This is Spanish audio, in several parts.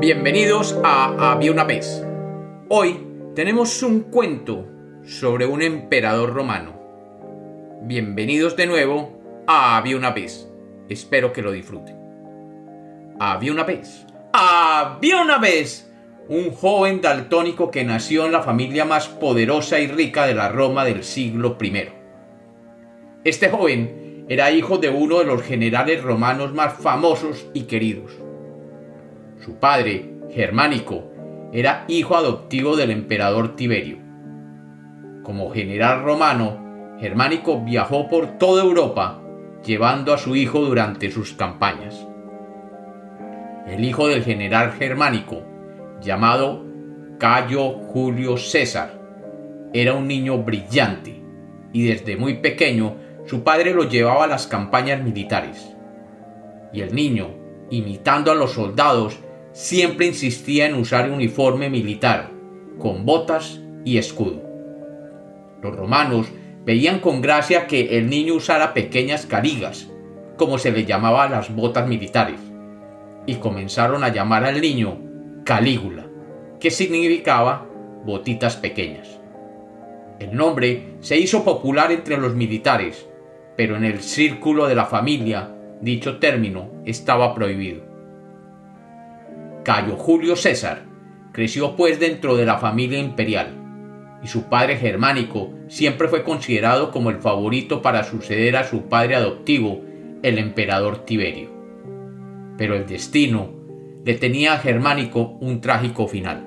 Bienvenidos a Había una vez. Hoy tenemos un cuento sobre un emperador romano. Bienvenidos de nuevo a Había una vez. Espero que lo disfruten. Había una vez. Había una vez un joven daltónico que nació en la familia más poderosa y rica de la Roma del siglo I. Este joven era hijo de uno de los generales romanos más famosos y queridos su padre, Germánico, era hijo adoptivo del emperador Tiberio. Como general romano, Germánico viajó por toda Europa llevando a su hijo durante sus campañas. El hijo del general germánico, llamado Cayo Julio César, era un niño brillante y desde muy pequeño su padre lo llevaba a las campañas militares. Y el niño, imitando a los soldados, siempre insistía en usar uniforme militar, con botas y escudo. Los romanos veían con gracia que el niño usara pequeñas carigas, como se le llamaba a las botas militares, y comenzaron a llamar al niño Calígula, que significaba botitas pequeñas. El nombre se hizo popular entre los militares, pero en el círculo de la familia dicho término estaba prohibido. Cayo Julio César creció pues dentro de la familia imperial, y su padre germánico siempre fue considerado como el favorito para suceder a su padre adoptivo, el emperador Tiberio. Pero el destino le tenía a Germánico un trágico final.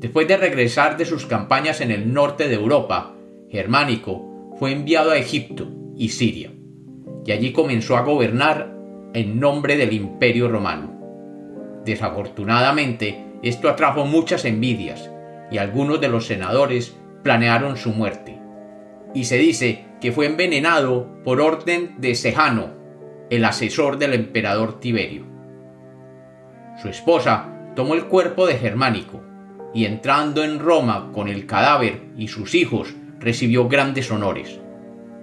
Después de regresar de sus campañas en el norte de Europa, Germánico fue enviado a Egipto y Siria, y allí comenzó a gobernar en nombre del imperio romano. Desafortunadamente, esto atrajo muchas envidias y algunos de los senadores planearon su muerte. Y se dice que fue envenenado por orden de Sejano, el asesor del emperador Tiberio. Su esposa tomó el cuerpo de Germánico y entrando en Roma con el cadáver y sus hijos recibió grandes honores,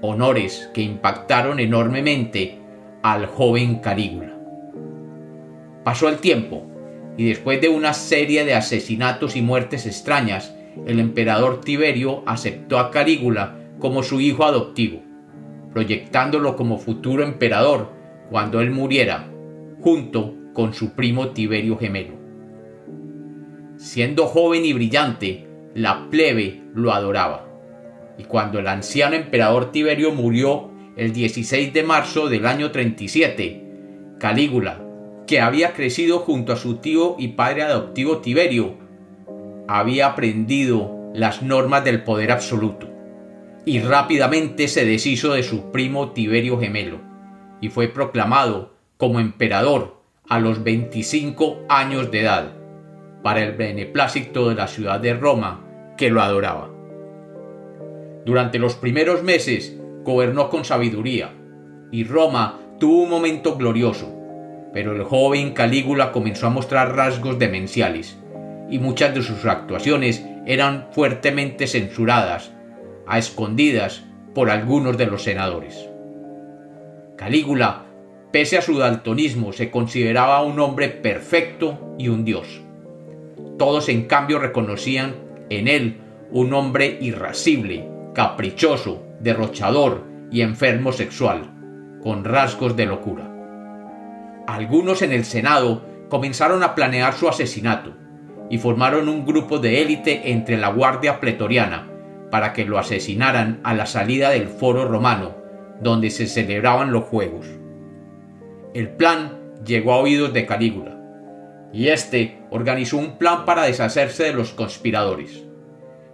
honores que impactaron enormemente al joven Calígula. Pasó el tiempo, y después de una serie de asesinatos y muertes extrañas, el emperador Tiberio aceptó a Calígula como su hijo adoptivo, proyectándolo como futuro emperador cuando él muriera, junto con su primo Tiberio gemelo. Siendo joven y brillante, la plebe lo adoraba. Y cuando el anciano emperador Tiberio murió el 16 de marzo del año 37, Calígula, que había crecido junto a su tío y padre adoptivo Tiberio, había aprendido las normas del poder absoluto y rápidamente se deshizo de su primo Tiberio gemelo y fue proclamado como emperador a los 25 años de edad para el beneplácito de la ciudad de Roma que lo adoraba. Durante los primeros meses gobernó con sabiduría y Roma tuvo un momento glorioso pero el joven Calígula comenzó a mostrar rasgos demenciales, y muchas de sus actuaciones eran fuertemente censuradas, a escondidas por algunos de los senadores. Calígula, pese a su daltonismo, se consideraba un hombre perfecto y un dios. Todos en cambio reconocían en él un hombre irascible, caprichoso, derrochador y enfermo sexual, con rasgos de locura. Algunos en el Senado comenzaron a planear su asesinato y formaron un grupo de élite entre la Guardia Pretoriana para que lo asesinaran a la salida del foro romano, donde se celebraban los juegos. El plan llegó a oídos de Calígula, y éste organizó un plan para deshacerse de los conspiradores.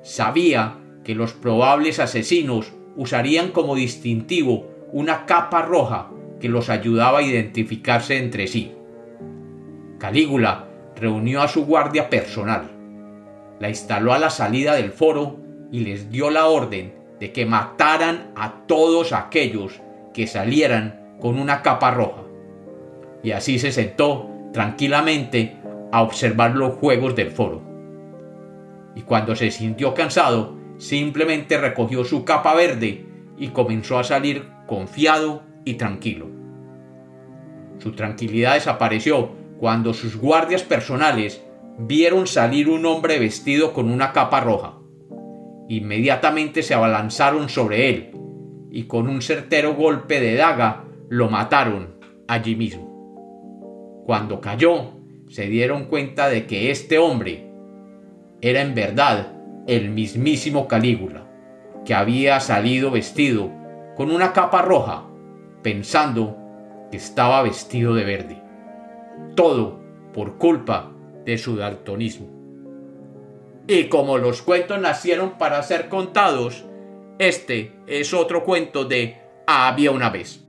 Sabía que los probables asesinos usarían como distintivo una capa roja que los ayudaba a identificarse entre sí. Calígula reunió a su guardia personal, la instaló a la salida del foro y les dio la orden de que mataran a todos aquellos que salieran con una capa roja. Y así se sentó tranquilamente a observar los juegos del foro. Y cuando se sintió cansado, simplemente recogió su capa verde y comenzó a salir confiado y tranquilo. Su tranquilidad desapareció cuando sus guardias personales vieron salir un hombre vestido con una capa roja. Inmediatamente se abalanzaron sobre él y con un certero golpe de daga lo mataron allí mismo. Cuando cayó, se dieron cuenta de que este hombre era en verdad el mismísimo Calígula, que había salido vestido con una capa roja, pensando que estaba vestido de verde. Todo por culpa de su daltonismo. Y como los cuentos nacieron para ser contados, este es otro cuento de Había una vez.